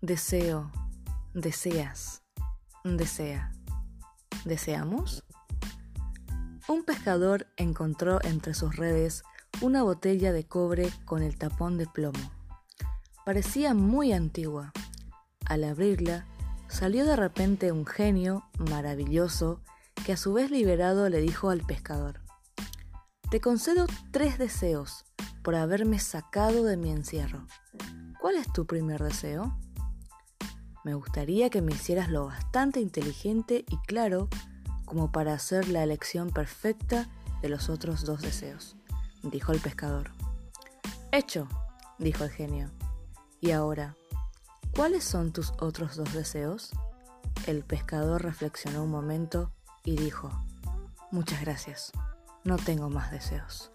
Deseo, deseas, desea. ¿Deseamos? Un pescador encontró entre sus redes una botella de cobre con el tapón de plomo. Parecía muy antigua. Al abrirla, salió de repente un genio maravilloso que a su vez liberado le dijo al pescador, Te concedo tres deseos por haberme sacado de mi encierro. ¿Cuál es tu primer deseo? Me gustaría que me hicieras lo bastante inteligente y claro como para hacer la elección perfecta de los otros dos deseos, dijo el pescador. Hecho, dijo el genio. Y ahora, ¿cuáles son tus otros dos deseos? El pescador reflexionó un momento y dijo, Muchas gracias, no tengo más deseos.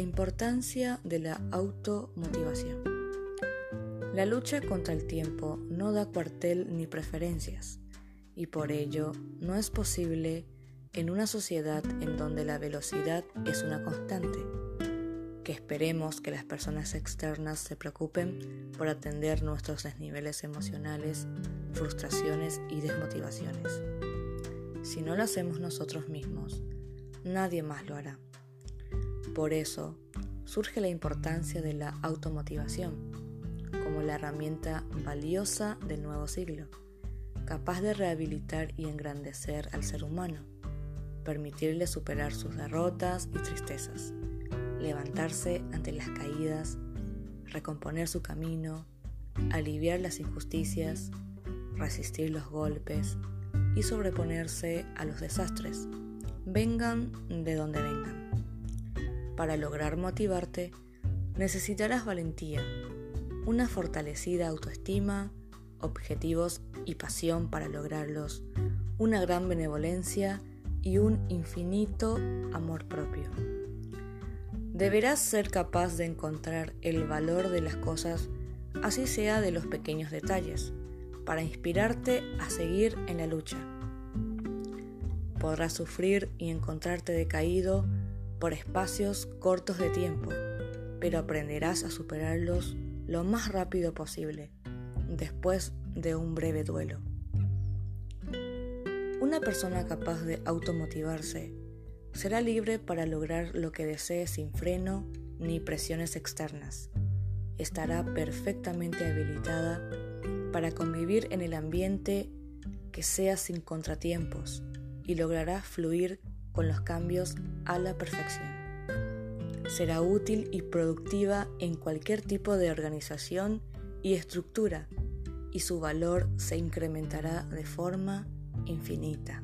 Importancia de la automotivación. La lucha contra el tiempo no da cuartel ni preferencias, y por ello no es posible en una sociedad en donde la velocidad es una constante, que esperemos que las personas externas se preocupen por atender nuestros desniveles emocionales, frustraciones y desmotivaciones. Si no lo hacemos nosotros mismos, nadie más lo hará. Por eso surge la importancia de la automotivación como la herramienta valiosa del nuevo siglo, capaz de rehabilitar y engrandecer al ser humano, permitirle superar sus derrotas y tristezas, levantarse ante las caídas, recomponer su camino, aliviar las injusticias, resistir los golpes y sobreponerse a los desastres, vengan de donde vengan. Para lograr motivarte, necesitarás valentía, una fortalecida autoestima, objetivos y pasión para lograrlos, una gran benevolencia y un infinito amor propio. Deberás ser capaz de encontrar el valor de las cosas, así sea de los pequeños detalles, para inspirarte a seguir en la lucha. Podrás sufrir y encontrarte decaído por espacios cortos de tiempo, pero aprenderás a superarlos lo más rápido posible, después de un breve duelo. Una persona capaz de automotivarse será libre para lograr lo que desee sin freno ni presiones externas. Estará perfectamente habilitada para convivir en el ambiente que sea sin contratiempos y logrará fluir con los cambios a la perfección. Será útil y productiva en cualquier tipo de organización y estructura y su valor se incrementará de forma infinita.